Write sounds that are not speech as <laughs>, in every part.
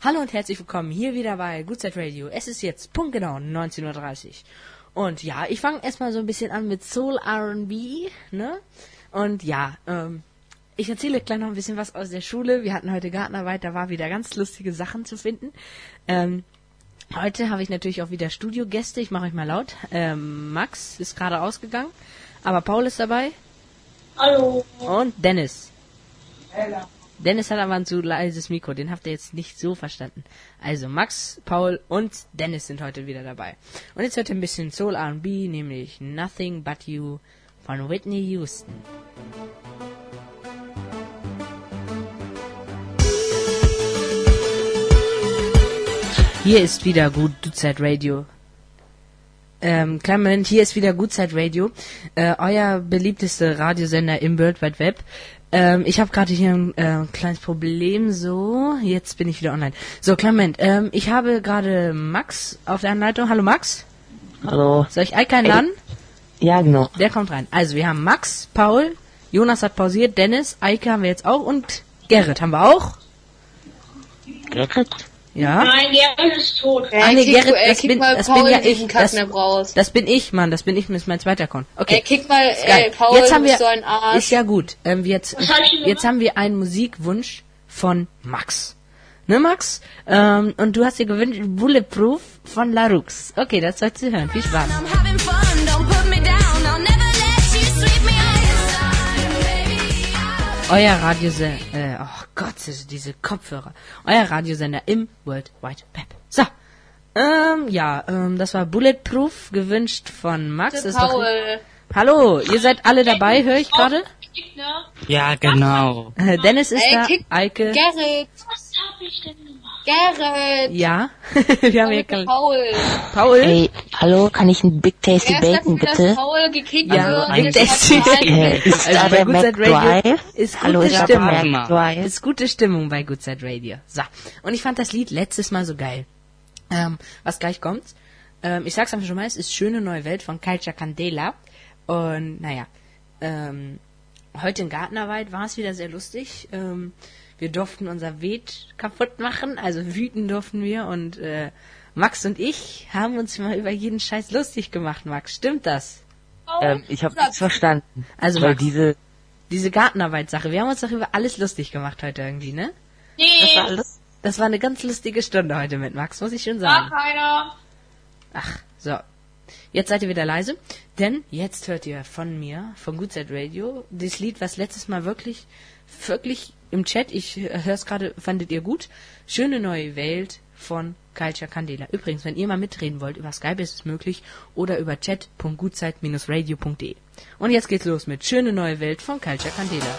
Hallo und herzlich willkommen hier wieder bei Goodside Radio. Es ist jetzt punktgenau 19.30 Uhr. Und ja, ich fange erstmal so ein bisschen an mit Soul RB, ne? Und ja, ähm, ich erzähle gleich noch ein bisschen was aus der Schule. Wir hatten heute Gartenarbeit, da war wieder ganz lustige Sachen zu finden. Ähm, heute habe ich natürlich auch wieder Studiogäste. Ich mache euch mal laut. Ähm, Max ist gerade ausgegangen, aber Paul ist dabei. Hallo. Und Dennis. Dennis hat aber ein zu leises Mikro, den habt ihr jetzt nicht so verstanden. Also Max, Paul und Dennis sind heute wieder dabei. Und jetzt hört ihr ein bisschen Soul R&B, nämlich Nothing But You von Whitney Houston. Hier ist wieder Good Zeit Radio. Ähm, kleinen Moment, hier ist wieder Good Zeit Radio, äh, euer beliebtester Radiosender im World Wide Web. Ähm, ich habe gerade hier ein äh, kleines Problem. So, jetzt bin ich wieder online. So, Moment. Ähm, ich habe gerade Max auf der Anleitung. Hallo Max. Hallo. Soll ich Eike einladen? Ja, genau. Der kommt rein. Also, wir haben Max, Paul, Jonas hat pausiert, Dennis, Eike haben wir jetzt auch und Gerrit haben wir auch. Gerrit? Ja. Nein, Gerrit ist tot. Ah, nee, kick, Gerrit, er das bin, mal das Paul bin ja ich. Das, das bin ich, Mann. Das bin ich, das ist mein zweiter Account. Okay. Er kick mal, Geil. ey, Paul, jetzt haben wir, so ein Arsch. ist ja gut. Ähm, jetzt, jetzt haben wir einen Musikwunsch von Max. Ne, Max? Ähm, und du hast dir gewünscht Bulletproof von Larux. Okay, das sollst du hören. Viel Spaß. Euer Radiosender, Gott, diese Kopfhörer. Euer Radiosender im World Wide Web. So. Ähm, ja, ähm, das war Bulletproof, gewünscht von Max. Der Ist doch- Paul. Hallo, ihr seid alle dabei, höre ich gerade? Ne? Ja, genau. Äh, Dennis ist Ey, da, Eike. Gerrit, Was hab ich denn? Gerrit. Ja, <laughs> wir haben hier kein- Paul. Paul. Ey, hallo, kann ich ein Big Tasty Wer sagt Bacon dass bitte? Paul gekickt Ja, Das Big Tasty. keinen- <laughs> ist Also da bei der Good Side Radio ist Hallo, gute ist Stimmung. Ist gute Stimmung bei Good Side Radio. So. Und ich fand das Lied letztes Mal so geil. Ähm, was gleich kommt. Ähm, ich sag's einfach schon mal, es ist Schöne Neue Welt von Culture Candela. Und naja, ähm, heute in Gartenarbeit war es wieder sehr lustig. Ähm, wir durften unser Beet kaputt machen, also wüten durften wir und äh, Max und ich haben uns mal über jeden Scheiß lustig gemacht, Max. Stimmt das? Ähm, ich habe nichts verstanden. Also Weil Max, diese, diese Gartenarbeitssache, wir haben uns doch über alles lustig gemacht heute irgendwie, ne? Nee, das war alles. Das war eine ganz lustige Stunde heute mit Max, muss ich schon war sagen. keiner. Ach, so. Jetzt seid ihr wieder leise, denn jetzt hört ihr von mir, von Good Radio, das Lied, was letztes Mal wirklich, wirklich im Chat, ich höre es gerade, fandet ihr gut, Schöne neue Welt von Culture Candela. Übrigens, wenn ihr mal mitreden wollt, über Skype ist es möglich oder über chat.gutzeit-radio.de. Und jetzt geht's los mit Schöne neue Welt von Culture Candela.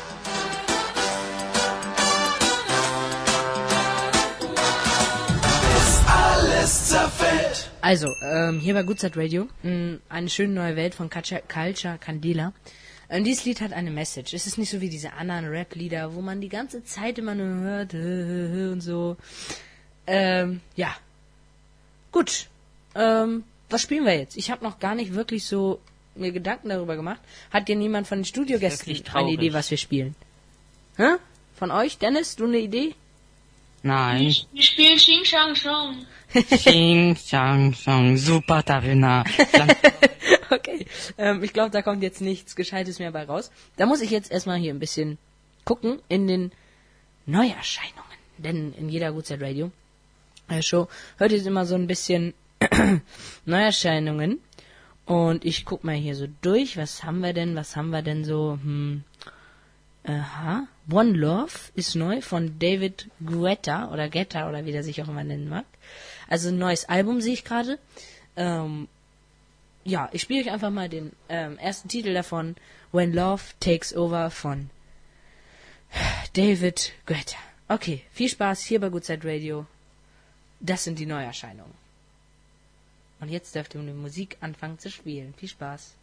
Also, ähm, hier bei Side Radio, mh, eine schöne neue Welt von Culture Candela. Ähm, dieses Lied hat eine Message. Es ist nicht so wie diese anderen Rap-Lieder, wo man die ganze Zeit immer nur hört und so. Ähm, ja. Gut. Ähm, was spielen wir jetzt? Ich habe noch gar nicht wirklich so mir Gedanken darüber gemacht. Hat dir niemand von den Studiogästen eine. Idee, was wir spielen? Hä? Von euch? Dennis, du eine Idee? Nein. Wir spielen Xing Shang Shang. Xing, Shang, Shang, super Tarina. <laughs> okay. Ähm, ich glaube, da kommt jetzt nichts Gescheites mehr bei raus. Da muss ich jetzt erstmal hier ein bisschen gucken in den Neuerscheinungen. Denn in jeder Gutzeit Radio äh, Show hört ihr immer so ein bisschen <clears throat> Neuerscheinungen. Und ich guck mal hier so durch. Was haben wir denn? Was haben wir denn so? Hm. Aha. One Love ist neu von David Guetta oder Guetta oder wie der sich auch immer nennen mag. Also ein neues Album sehe ich gerade. Ähm, ja, ich spiele euch einfach mal den ähm, ersten Titel davon, When Love Takes Over von David Guetta. Okay, viel Spaß hier bei Side Radio. Das sind die Neuerscheinungen. Und jetzt dürft ihr mit der Musik anfangen zu spielen. Viel Spaß.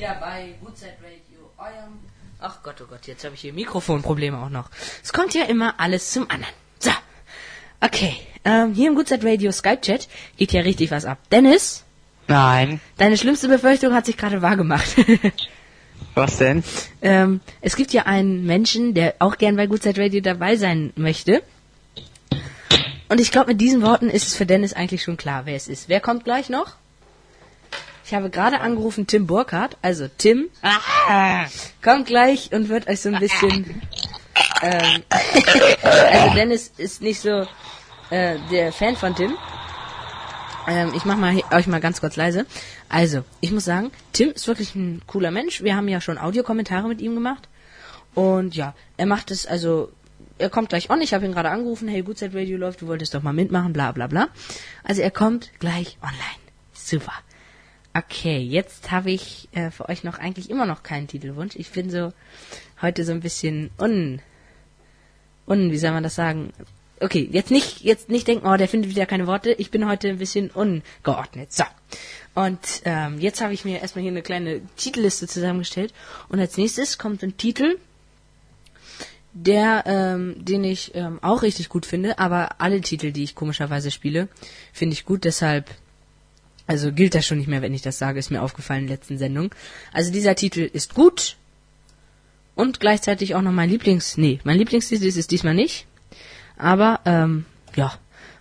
Wieder bei Good Side Radio, eurem. Ach Gott, oh Gott, jetzt habe ich hier Mikrofonprobleme auch noch. Es kommt ja immer alles zum anderen. So. Okay, ähm, hier im Good Side Radio Skype Chat geht ja richtig was ab. Dennis, Nein. Deine schlimmste Befürchtung hat sich gerade wahrgemacht. <laughs> Was denn? ähm, es gibt ja einen Menschen, der auch gern bei Good Side Radio dabei sein möchte. Und ich glaube, mit diesen Worten ist es für Dennis eigentlich schon klar, wer es ist. Wer kommt gleich noch? Ich habe gerade angerufen Tim Burkhardt. Also Tim kommt gleich und wird euch so ein bisschen... ähm, also Dennis ist nicht so äh, der Fan von Tim. Ähm, ich mach mal euch mal ganz kurz leise. Also, ich muss sagen, Tim ist wirklich ein cooler Mensch. Wir haben ja schon Audiokommentare mit ihm gemacht. Und ja, er macht es, also, er kommt gleich on. Ich habe ihn gerade angerufen, hey, Good Side Radio läuft, du wolltest doch mal mitmachen, bla bla bla. Also er kommt gleich online. Super. Okay, jetzt habe ich äh, für euch noch eigentlich immer noch keinen Titelwunsch. Ich bin so heute so ein bisschen un, un, wie soll man das sagen? Okay, jetzt nicht, jetzt nicht denken, oh, der findet wieder keine Worte. Ich bin heute ein bisschen ungeordnet. So. Und ähm, jetzt habe ich mir erstmal hier eine kleine Titelliste zusammengestellt. Und als nächstes kommt ein Titel, der, ähm, den ich ähm, auch richtig gut finde, aber alle Titel, die ich komischerweise spiele, finde ich gut, deshalb, also gilt das schon nicht mehr, wenn ich das sage, ist mir aufgefallen in der letzten Sendung. Also dieser Titel ist gut und gleichzeitig auch noch mein Lieblings, nee, mein Lieblingstitel ist es diesmal nicht, aber, ähm, ja,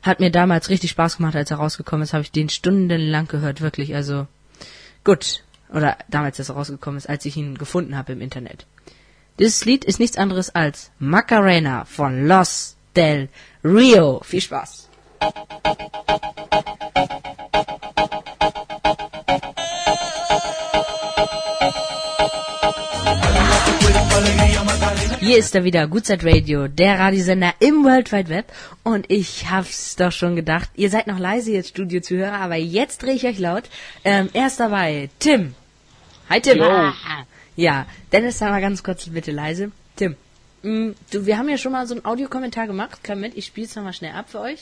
hat mir damals richtig Spaß gemacht, als er rausgekommen ist, habe ich den stundenlang gehört, wirklich, also, gut. Oder damals, als er rausgekommen ist, als ich ihn gefunden habe im Internet. Dieses Lied ist nichts anderes als Macarena von Los del Rio. Viel Spaß. Hier ist er wieder, Goodside Radio, der Radiosender im World Wide Web. Und ich hab's doch schon gedacht, ihr seid noch leise jetzt, Studiozuhörer, aber jetzt drehe ich euch laut. Ähm, er ist dabei, Tim. Hi Tim. Ah, Ja, Dennis, sag mal ganz kurz bitte leise. Tim, mh, du, wir haben ja schon mal so einen Audiokommentar gemacht. Komm mit, ich spiel's nochmal schnell ab für euch.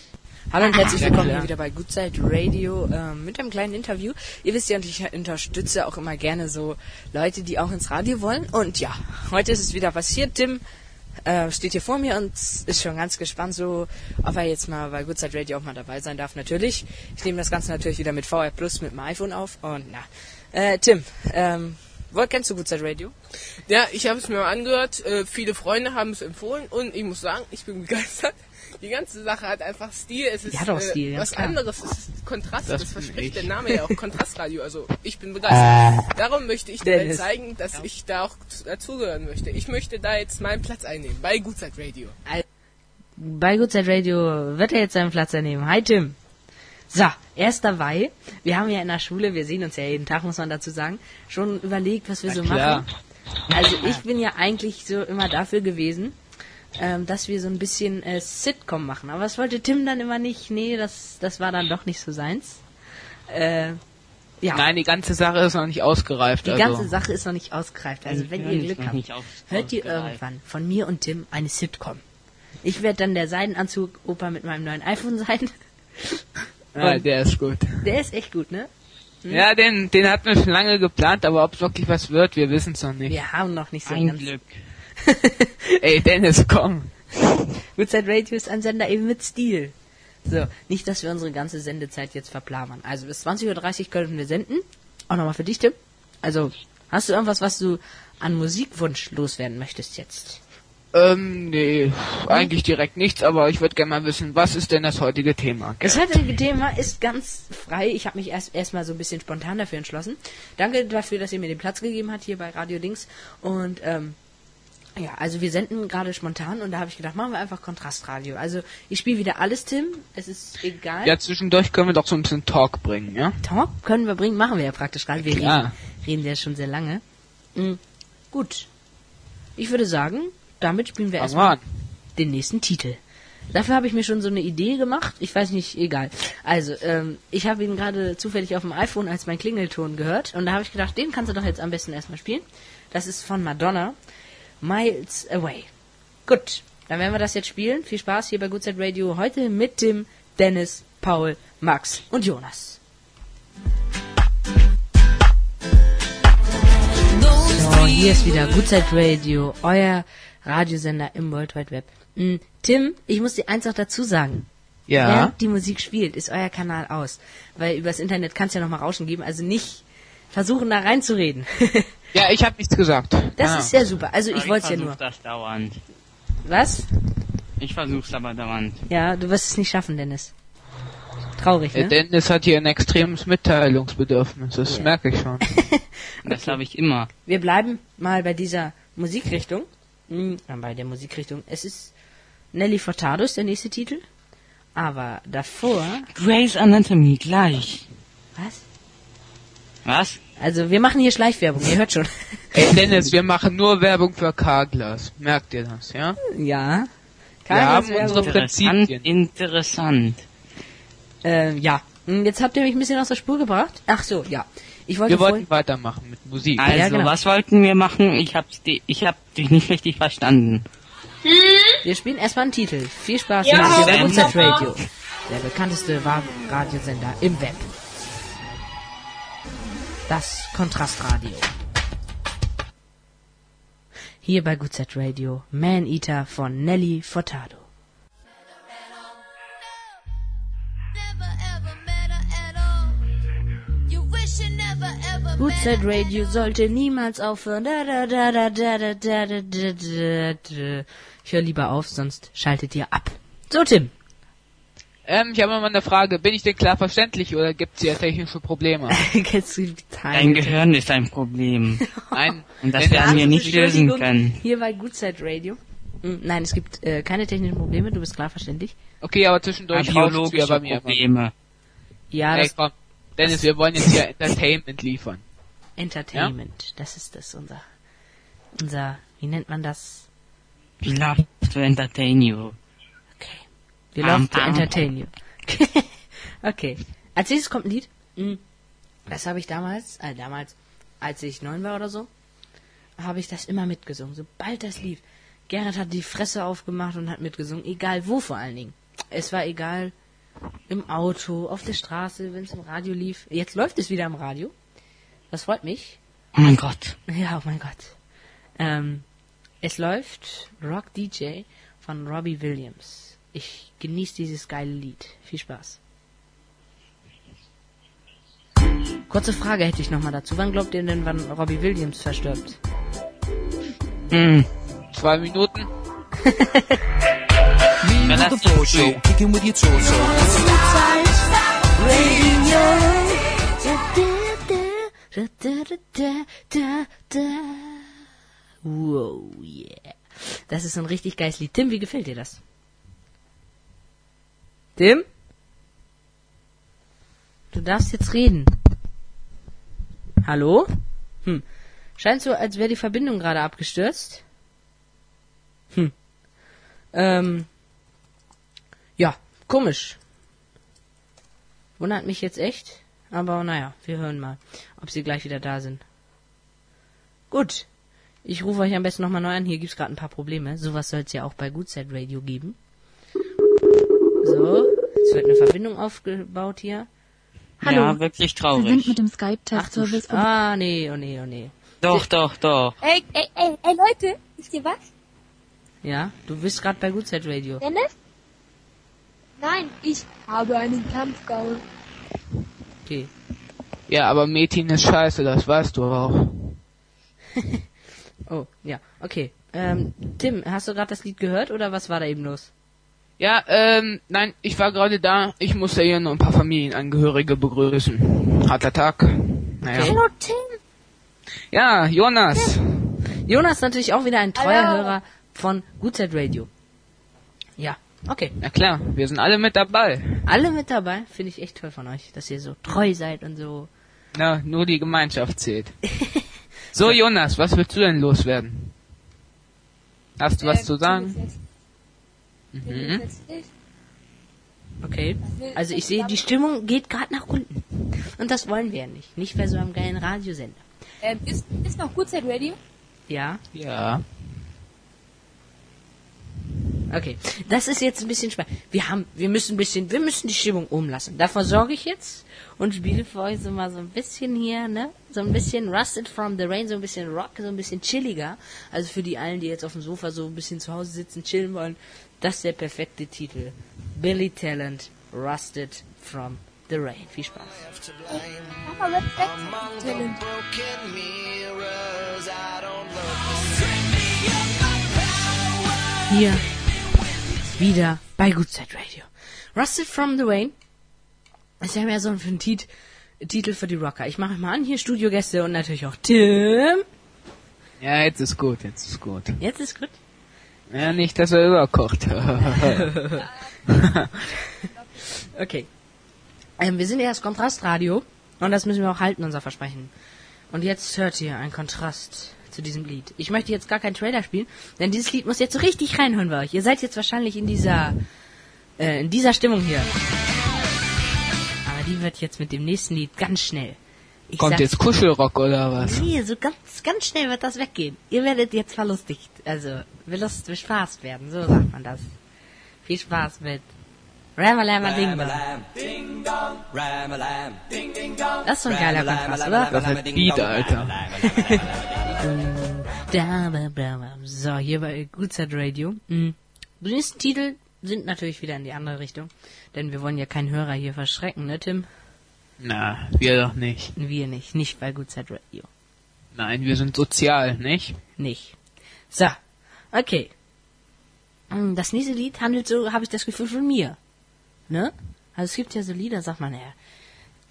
Hallo und herzlich willkommen hier wieder bei Goodside Radio ähm, mit einem kleinen Interview. Ihr wisst ja, und ich unterstütze auch immer gerne so Leute, die auch ins Radio wollen. Und ja, heute ist es wieder passiert. Tim äh, steht hier vor mir und ist schon ganz gespannt, so ob er jetzt mal bei Goodside Radio auch mal dabei sein darf. Natürlich. Ich nehme das Ganze natürlich wieder mit VR Plus mit dem iPhone auf. Und na, äh, Tim, ähm, wo kennst du Goodside Radio? Ja, ich habe es mir mal angehört. Äh, viele Freunde haben es empfohlen und ich muss sagen, ich bin <laughs> begeistert. Die ganze Sache hat einfach Stil. Es ist Ja, doch, äh, Stil, ganz was klar. anderes. Es ist Kontrast. Das, Das verspricht ich. der Name ja auch. <laughs> Kontrastradio. Also ich bin begeistert. Darum möchte ich dir zeigen, dass ich da auch dazugehören möchte. Ich möchte da jetzt meinen Platz einnehmen bei Gutzeit Radio. Bei Goodside Radio wird er jetzt seinen Platz einnehmen. Hi Tim. So, er ist dabei. Wir haben ja in der Schule, wir sehen uns ja jeden Tag, muss man dazu sagen, schon überlegt, was wir so klar. machen. Also ich bin ja eigentlich so immer dafür gewesen, ähm, dass wir so ein bisschen äh, Sitcom machen. Aber das wollte Tim dann immer nicht. Nee, das, das war dann doch nicht so seins. Äh, ja, Nein, die ganze Sache ist noch nicht ausgereift. die also. ganze Sache ist noch nicht ausgereift. Also wenn ihr Glück habt, hört ihr irgendwann von mir und Tim eine Sitcom. Ich werde dann der Seidenanzug-Opa mit meinem neuen iPhone sein. <laughs> Ja, der ist gut. Der ist echt gut, ne? Ja, den, den hatten wir schon lange geplant, aber ob es wirklich was wird, wir wissen es noch nicht. Wir haben noch nicht so Ein ganz... Glück. <laughs> Ey, Dennis, komm. Woodside Radio ist ein Sender eben mit Stil. So, nicht, dass wir unsere ganze Sendezeit jetzt verplamern. Also bis 20.30 Uhr können wir senden. Auch nochmal für dich, Tim. Also, hast du irgendwas, was du an Musikwunsch loswerden möchtest jetzt? Ähm, nee, eigentlich direkt nichts, aber ich würde gerne mal wissen, was ist denn das heutige Thema? Das heutige Thema ist ganz frei. Ich habe mich erst erstmal so ein bisschen spontan dafür entschlossen. Danke dafür, dass ihr mir den Platz gegeben habt hier bei Radio Dings. Und ähm, ja, also wir senden gerade spontan und da habe ich gedacht, machen wir einfach Kontrastradio. Also ich spiele wieder alles, Tim. Es ist egal. Ja, zwischendurch können wir doch so ein bisschen Talk bringen, ja? Talk können wir bringen, machen wir ja praktisch gerade. Wir reden, reden ja schon sehr lange. Mhm. Gut. Ich würde sagen, damit spielen wir erstmal den nächsten Titel. Dafür habe ich mir schon so eine Idee gemacht. Ich weiß nicht, egal. Also, ähm, ich habe ihn gerade zufällig auf dem iPhone als mein Klingelton gehört. Und da habe ich gedacht, den kannst du doch jetzt am besten erstmal spielen. Das ist von Madonna. Miles Away. Gut, dann werden wir das jetzt spielen. Viel Spaß hier bei Good Side Radio. Heute mit dem Dennis, Paul, Max und Jonas. So, hier ist wieder Good Side Radio, euer Radiosender im World Wide Web. Mm, Tim, ich muss dir eins noch dazu sagen. Ja. während die Musik spielt, ist euer Kanal aus. Weil übers Internet kann es ja nochmal Rauschen geben, also nicht versuchen da reinzureden. <laughs> Ja, ich habe nichts gesagt. das Ah. ist sehr super. Also Aber ich wollte es ja versuch nur. das dauernd. Was? Ich versuch's aber dauernd. Ja, du wirst es nicht schaffen, Dennis. Traurig, Der ne? Dennis hat hier ein extremes Mitteilungsbedürfnis, das Ja. merke ich schon. <laughs> Das habe ich immer. Wir bleiben mal bei dieser Musikrichtung. Bei der Musikrichtung. Es ist Nelly Furtado ist der nächste Titel. Aber davor... Grey's Anatomy gleich. Was? Was? Also wir machen hier Schleichwerbung, ihr hört schon. Ey Dennis, wir machen nur Werbung für Carglass. Merkt ihr das, ja? ja. Wir haben unsere Werbung. Interessant, Prinzipien. interessant. Ähm, ja. Hm, Jetzt habt ihr mich ein bisschen aus der Spur gebracht. Ach so, ja. Ich wollte Wir wollten weitermachen mit Musik. Also, Ja, genau. was wollten wir machen? Ich hab's di ich hab dich nicht richtig verstanden. Wir spielen erstmal einen Titel. Viel Spaß Ja, mit hier bei Sam. Mozart Radio. Der bekannteste Radiosender im Web. Das Kontrastradio. Hier bei Good Set Radio. Man Eater von Nelly Furtado. Woodside Radio sollte niemals aufhören. Da, da, da, da, da, da, da, da, da, Ich höre lieber auf, sonst schaltet ihr ab. So, Tim. Ähm, ich habe mal eine Frage. Bin ich denn klar verständlich oder gibt es hier technische Probleme? <laughs> Dein Gehirn ist ein Problem. Nein. Und das werden wir nicht lösen können. Hier bei Goodside Radio. Hm, nein, es gibt äh, keine technischen Probleme, du bist klar verständlich. Okay, aber zwischendurch biologische ja bei mir Probleme. Immer. Ja, hey, komm, Dennis, wir wollen jetzt hier Entertainment liefern. Entertainment, das ist das unser, unser, wie nennt man das? We love to entertain you. Okay. Pam, love to pam. entertain you. <laughs> okay. Als nächstes kommt ein Lied. Hm, Das habe ich damals, äh, damals, als ich neun war oder so, habe ich das immer mitgesungen. Sobald das lief. Gerrit hat die Fresse aufgemacht und hat mitgesungen. Egal wo vor allen Dingen. Es war egal im Auto, auf der Straße, wenn es im Radio lief. Jetzt läuft es wieder im Radio. Das freut mich. Oh mein Gott. <laughs> Ja, oh mein Gott. Ähm, es läuft Rock DJ von Robbie Williams. Ich genieße dieses geile Lied. Viel Spaß. Kurze Frage hätte ich nochmal dazu. Wann glaubt ihr denn, wann Robbie Williams verstirbt? Hm. Zwei Minuten. <laughs> Relativ früh. kicking with your torso. Wow, yeah. Das ist ein richtig geiles Lied. Tim, wie gefällt dir das? Tim? Du darfst jetzt reden. Hallo? Hm. Scheint so, als wäre die Verbindung gerade abgestürzt. Hm. Ähm. Ja, komisch. Wundert mich jetzt echt. Aber naja, wir hören mal, ob sie gleich wieder da sind. Gut. Ich rufe euch am besten nochmal neu an. Hier gibt's gerade ein paar Probleme. Sowas soll es ja auch bei Goodside Radio geben. So, es wird eine Verbindung aufgebaut hier. Hallo. Ja, wirklich Sie sind traurig. mit dem Skype-Test-Service Ah, nee, oh nee, oh nee. Doch, doch, doch. Ey, ey, ey, ey, Leute, wisst ihr was? Ja, du bist gerade bei Goodside Radio. Dennis? Nein, ich habe einen Kampfgaul. Okay. Ja, aber Metin ist scheiße, das weißt du auch. <laughs> Oh, ja, okay. Ähm, Tim, hast du gerade das Lied gehört oder was war da eben los? Ja, ähm, nein, ich war gerade da. Ich musste hier nur ein paar Familienangehörige begrüßen. Harter Tag. Naja. Hallo, Tim. Ja, Jonas. Jonas ist natürlich auch wieder ein treuer Hallo. Hörer von Goodside Radio. Ja, okay. Na klar, wir sind alle mit dabei. Alle mit dabei, finde ich echt toll von euch, dass ihr so treu seid und so. Na, nur die Gemeinschaft zählt. <laughs> So, Jonas, was willst du denn loswerden? Hast du was zu sagen? Mhm. Okay. Also ich sehe, die Stimmung geht gerade nach unten. Und das wollen wir ja nicht. Nicht bei so einem geilen Radiosender. Ähm, ist, ist noch Gutzeit Radio? Ja, Ja. Okay. Das ist jetzt ein bisschen spannend. Wir haben, wir müssen ein bisschen, wir müssen die Stimmung umlassen. Davor sorge ich jetzt und spiele für euch so mal so ein bisschen hier, ne? So ein bisschen Rusted from the Rain, so ein bisschen Rock, so ein bisschen chilliger. Also für die allen, die jetzt auf dem Sofa so ein bisschen zu Hause sitzen, chillen wollen, Das ist der perfekte Titel. Billy Talent, Rusted from the Rain. Viel Spaß. Talent. Hier wieder bei Good Side Radio. Rusted from the Rain ist ja mehr so ein, ein Tit Titel für die Rocker. Ich mache mal an, hier Studiogäste und natürlich auch Tim. Ja, jetzt ist gut, jetzt ist gut. Jetzt ist gut. Ja, nicht, dass er überkocht. <laughs> Okay. Ähm, wir sind ja das Kontrastradio und das müssen wir auch halten, unser Versprechen. Und jetzt hört ihr einen Kontrast zu diesem Lied. Ich möchte jetzt gar keinen Trailer spielen, denn dieses Lied muss jetzt so richtig reinhören bei euch. Ihr seid jetzt wahrscheinlich in dieser äh, in dieser Stimmung hier. Aber die wird jetzt mit dem nächsten Lied ganz schnell. Ich Kommt sag- jetzt Kuschelrock oder was? Nee, so ganz, ganz schnell wird das weggehen. Ihr werdet jetzt verlustigt. Also, will Lust, will Spaß werden. So sagt man das. Viel Spaß mit Ramalama Ding Dong. Das ist so ein geiler Kontrast, oder? Das ist Beat, Alter. So, hier bei Goodside Radio. Mhm. Die nächsten Titel sind natürlich wieder in die andere Richtung. Denn wir wollen ja keinen Hörer hier verschrecken, ne, Tim? Na, wir doch nicht. Wir nicht. Nicht bei Goodside Radio. Nein, wir sind sozial, nicht? nicht. So, okay. Mm, Das nächste Lied handelt so, habe ich das Gefühl, von mir. Ne? Also es gibt ja so Lieder, sagt man, ja,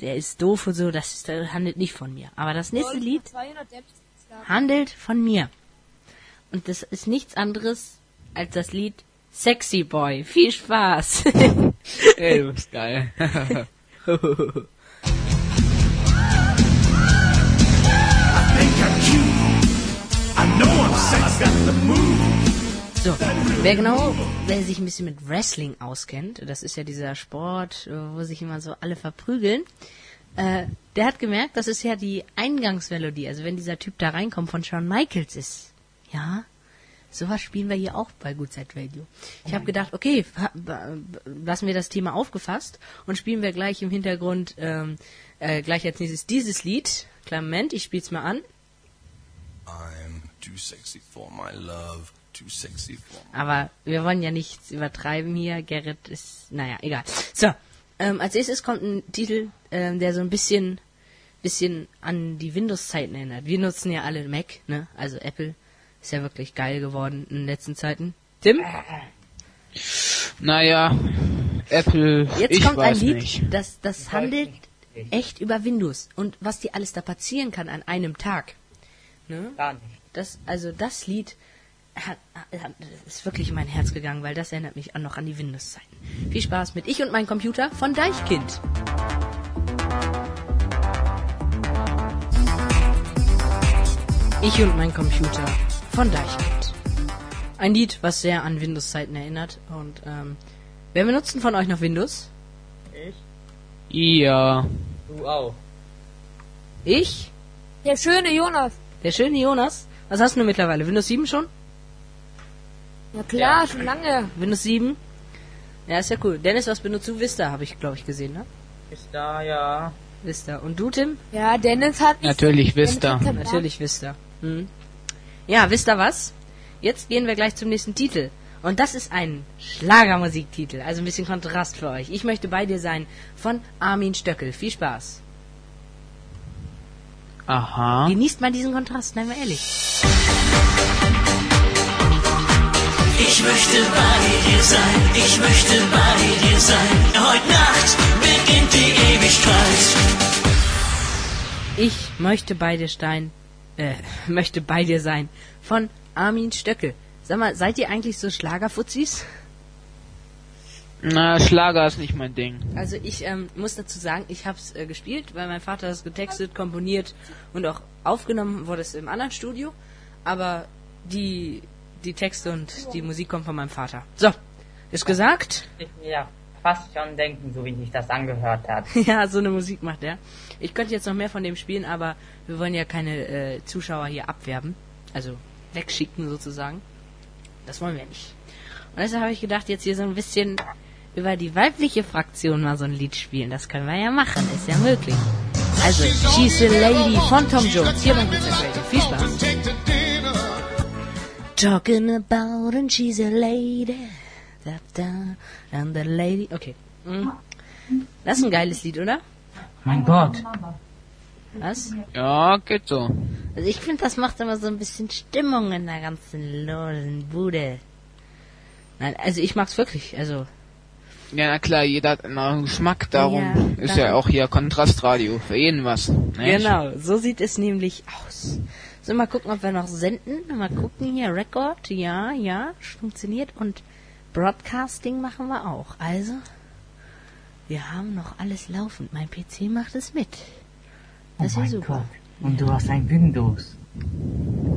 der ist doof und so, das ist, das handelt nicht von mir. Aber das nächste Lied 200 Depths. Handelt von mir. Und das ist nichts anderes als das Lied Sexy Boy. Viel Spaß. <laughs> Ey, du bist geil. So, wer genau, wer sich ein bisschen mit Wrestling auskennt, das ist ja dieser Sport, äh, wo sich immer so alle verprügeln, äh, der hat gemerkt, das ist ja die Eingangsmelodie, also wenn dieser Typ da reinkommt von Shawn Michaels ist. Ja, sowas spielen wir hier auch bei Good Side Radio. Ich habe gedacht, okay, lassen wir das Thema aufgefasst und spielen wir gleich im Hintergrund ähm, äh, gleich als nächstes dieses Lied. Kleinen Moment, ich spiel's mal an. I'm too sexy for my love, too sexy for my Aber wir wollen ja nichts übertreiben hier. Gerrit ist, naja, egal. So, ähm, als erstes kommt ein Titel, ähm, der so ein bisschen, bisschen an die Windows-Zeiten erinnert. Wir nutzen ja alle Mac, ne? Also Apple ist ja wirklich geil geworden in den letzten Zeiten. Tim? naja, Apple, Jetzt ich kommt ein Lied, nicht. das, das handelt echt über Windows und was dir alles da passieren kann an einem Tag. Ne? Gar nicht. Das, also das Lied ist wirklich in mein Herz gegangen, weil das erinnert mich auch noch an die Windows-Zeiten. Viel Spaß mit Ich und mein Computer von Deichkind. Ich und mein Computer von Deichkind. Ein Lied, was sehr an Windows-Zeiten erinnert. Und ähm, wer benutzen von euch noch Windows? Ja, Du auch. Ich? Der schöne Jonas. Der schöne Jonas? Was hast du mittlerweile? Windows 7 schon? Ja klar, schon lange. Windows 7? Ja, ist ja cool. Dennis, was benutzt du? Vista, habe ich, glaube ich, gesehen, ne? Ist da, ja. Vista. Und du, Tim? Ja, Dennis hat natürlich Vista. Dennis hat Natürlich Vista. Hm. Ja, wisst ihr was? Jetzt gehen wir gleich zum nächsten Titel. Und das ist ein Schlagermusiktitel. Also ein bisschen Kontrast für euch. Ich möchte bei dir sein von Armin Stöckel. Viel Spaß. Aha. Genießt mal diesen Kontrast, nein, mal ehrlich. Möchte bei dir sein, ich möchte bei dir sein. Heute Nacht beginnt die Ewigkeit. Ich möchte bei dir stein, äh, <laughs> möchte bei dir sein von Armin Stöckel. Sag mal, seid ihr eigentlich so Schlagerfuzis? Na, Schlager ist nicht mein Ding. Also ich ähm, muss dazu sagen, ich habe es äh, gespielt, weil mein Vater es getextet, komponiert und auch aufgenommen wurde es im anderen Studio. Aber die, die Texte und die Musik kommen von meinem Vater. So, ist gesagt. Ich ja fast schon denken, so wie sich das angehört hat. <laughs> ja, so eine Musik macht er. Ich könnte jetzt noch mehr von dem spielen, aber wir wollen ja keine äh, Zuschauer hier abwerben. Also wegschicken sozusagen. Das wollen wir nicht. Und deshalb habe ich gedacht, jetzt hier so ein bisschen über die weibliche Fraktion mal so ein Lied spielen. Das können wir ja machen, ist ja möglich. Also, She's a Lady von Tom Jones. Hier beim Pizza. Viel Spaß. Talking about and she's a lady. da, da, and the lady. Okay. Hm. Das ist ein geiles Lied, oder? Mein Gott. Was? Ja, geht so. Also ich finde, das macht immer so ein bisschen Stimmung in der ganzen losen Bude. Nein, also ich mag's wirklich. Also Ja, na klar, jeder hat einen anderen Geschmack, darum Ja, ist darum. ja auch hier Kontrastradio. Für jeden was. Nicht? Genau, so sieht es nämlich aus. So, mal gucken, ob wir noch senden. Mal gucken hier, Record, ja, ja, funktioniert. Und Broadcasting machen wir auch. Also, wir haben noch alles laufend. Mein PC macht es mit. Das ist oh mein super. Gott. Und du hast ein Windows.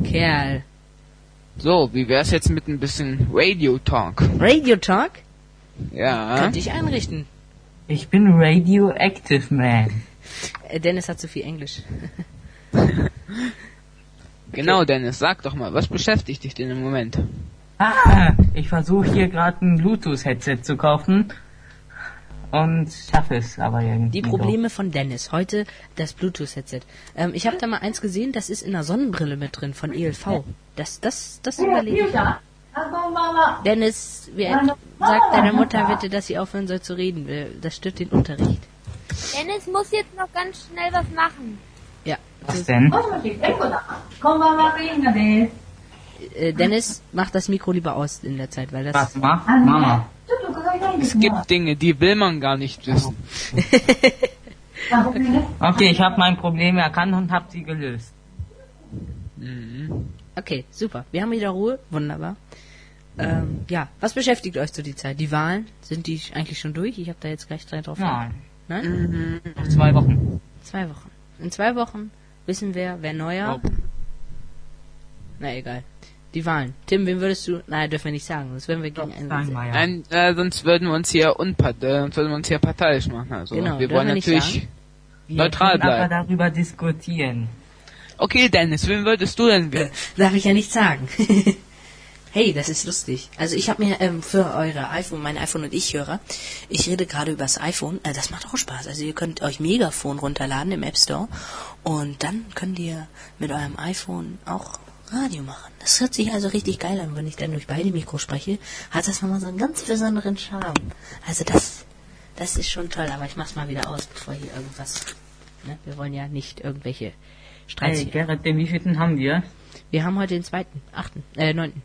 Kerl. So, wie wär's jetzt mit ein bisschen Radio Talk? Radio Talk? Ja. Könnte ich einrichten. Ich bin Radioactive Man. Äh, Dennis hat zu viel Englisch. <laughs> Genau, Dennis, sag doch mal, was beschäftigt dich denn im Moment? Ah, ich versuche hier gerade ein Bluetooth-Headset zu kaufen. Und schaffe es aber irgendwie. Die Probleme von Dennis. Heute das Bluetooth-Headset. Ähm, ich habe da mal eins gesehen, das ist in einer Sonnenbrille mit drin von ELV. Das, das, das überlege ich. Dennis, wie, sag deiner Mutter bitte, dass sie aufhören soll zu reden. Das stört den Unterricht. Dennis muss jetzt noch ganz schnell was machen. Was denn? Äh, Dennis, mach das Mikro lieber aus in der Zeit, weil das. Was macht Mama? Es gibt Dinge, die will man gar nicht wissen. <laughs> Okay, ich habe mein Problem erkannt und habe sie gelöst. Okay, super. Wir haben wieder Ruhe. Wunderbar. Ähm, ja, was beschäftigt euch zu die Zeit? Die Wahlen? Sind die eigentlich schon durch? Ich habe da jetzt gleich drei drauf. Nein, Nein? noch zwei Wochen. Zwei Wochen. In zwei Wochen wissen wir, wer neuer. Oh. Na egal. Die Wahlen. Tim, wen würdest du. Nein, dürfen wir nicht sagen, sonst werden wir gegen einen. Nein, äh, sonst würden wir uns hier unpart äh, sonst würden wir uns hier parteiisch machen. Also Genau, wir wollen wir natürlich. Wir neutral können aber bleiben. darüber diskutieren. Okay, Dennis, wen würdest du denn wählen? <laughs> Darf ich ja nicht sagen. <laughs> hey, das ist lustig. Also ich habe mir ähm, für eure iPhone, mein iPhone und ich Hörer, ich rede gerade über das iPhone. Äh, das macht auch Spaß. Also ihr könnt euch Megafon runterladen im App Store und dann könnt ihr mit eurem iPhone auch Radio machen. Das hört sich also richtig geil an, wenn ich dann durch beide Mikros spreche. Hat das nochmal so einen ganz besonderen Charme. Also das, das ist schon toll. Aber ich mach's mal wieder aus, bevor hier irgendwas. Ne? Wir wollen ja nicht irgendwelche Streits. Hey. Gerrit, den wievielten haben wir? Wir haben heute den zweiten, achten, äh, neunten.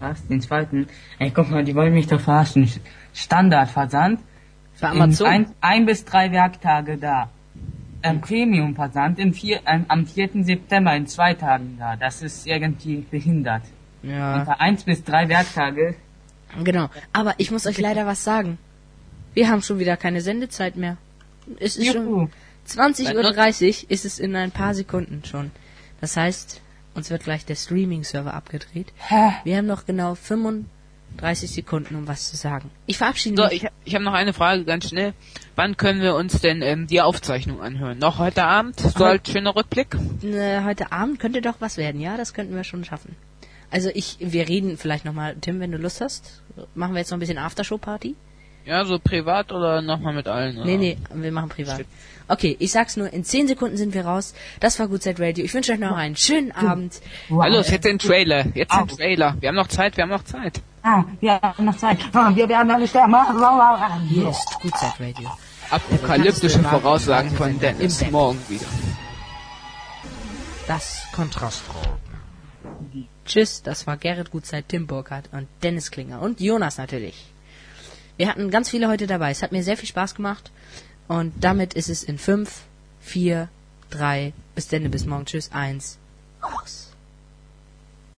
Was? Den zweiten? Ey, guck mal, die wollen mich doch verarschen. Standardversand. Für In Amazon. ein, ein bis drei Werktage da. Ähm, Premium-Versand im vier, ähm, am 4. September in zwei Tagen da. Das ist irgendwie behindert. Ja, bei eins bis drei Werktage. genau. Aber ich muss euch leider was sagen. Wir haben schon wieder keine Sendezeit mehr. Es ist schon Juhu. 20.30 Uhr ist es in ein paar Sekunden schon. Das heißt, uns wird gleich der Streaming-Server abgedreht. Hä? Wir haben noch genau 35 Sekunden, um was zu sagen. Ich verabschiede So, mich. ich, ich habe noch eine Frage ganz schnell. Wann können wir uns denn ähm, die Aufzeichnung anhören? Noch heute Abend? So als schöner Rückblick? Äh, heute Abend könnte doch was werden, ja? Das könnten wir schon schaffen. Also ich, wir reden vielleicht nochmal, Tim, wenn du Lust hast, machen wir jetzt noch ein bisschen Aftershow-Party? Ja, so privat oder nochmal mit allen? Oder? Nee, nee, wir machen privat. Okay, ich sag's nur, in 10 Sekunden sind wir raus. Das war Gutzeit Radio. Ich wünsche euch noch einen schönen Abend. Hallo, jetzt den Trailer. Jetzt den. Trailer. Wir haben noch Zeit, wir haben noch Zeit. Ah, wir haben noch Zeit. Ah, Wir werden alle sterben. Hier ist Gutzeit Radio. Apokalyptische Voraussagen von Dennis. Morgen wieder. Das Kontrastraum. Tschüss, das war Gerrit Gutzeit, Tim Burkhardt und Dennis Klinger und Jonas natürlich. Wir hatten ganz viele heute dabei. Es hat mir sehr viel Spaß gemacht. Und damit ist es in 5, 4, 3, bis denn, bis morgen. Tschüss, 1, aus.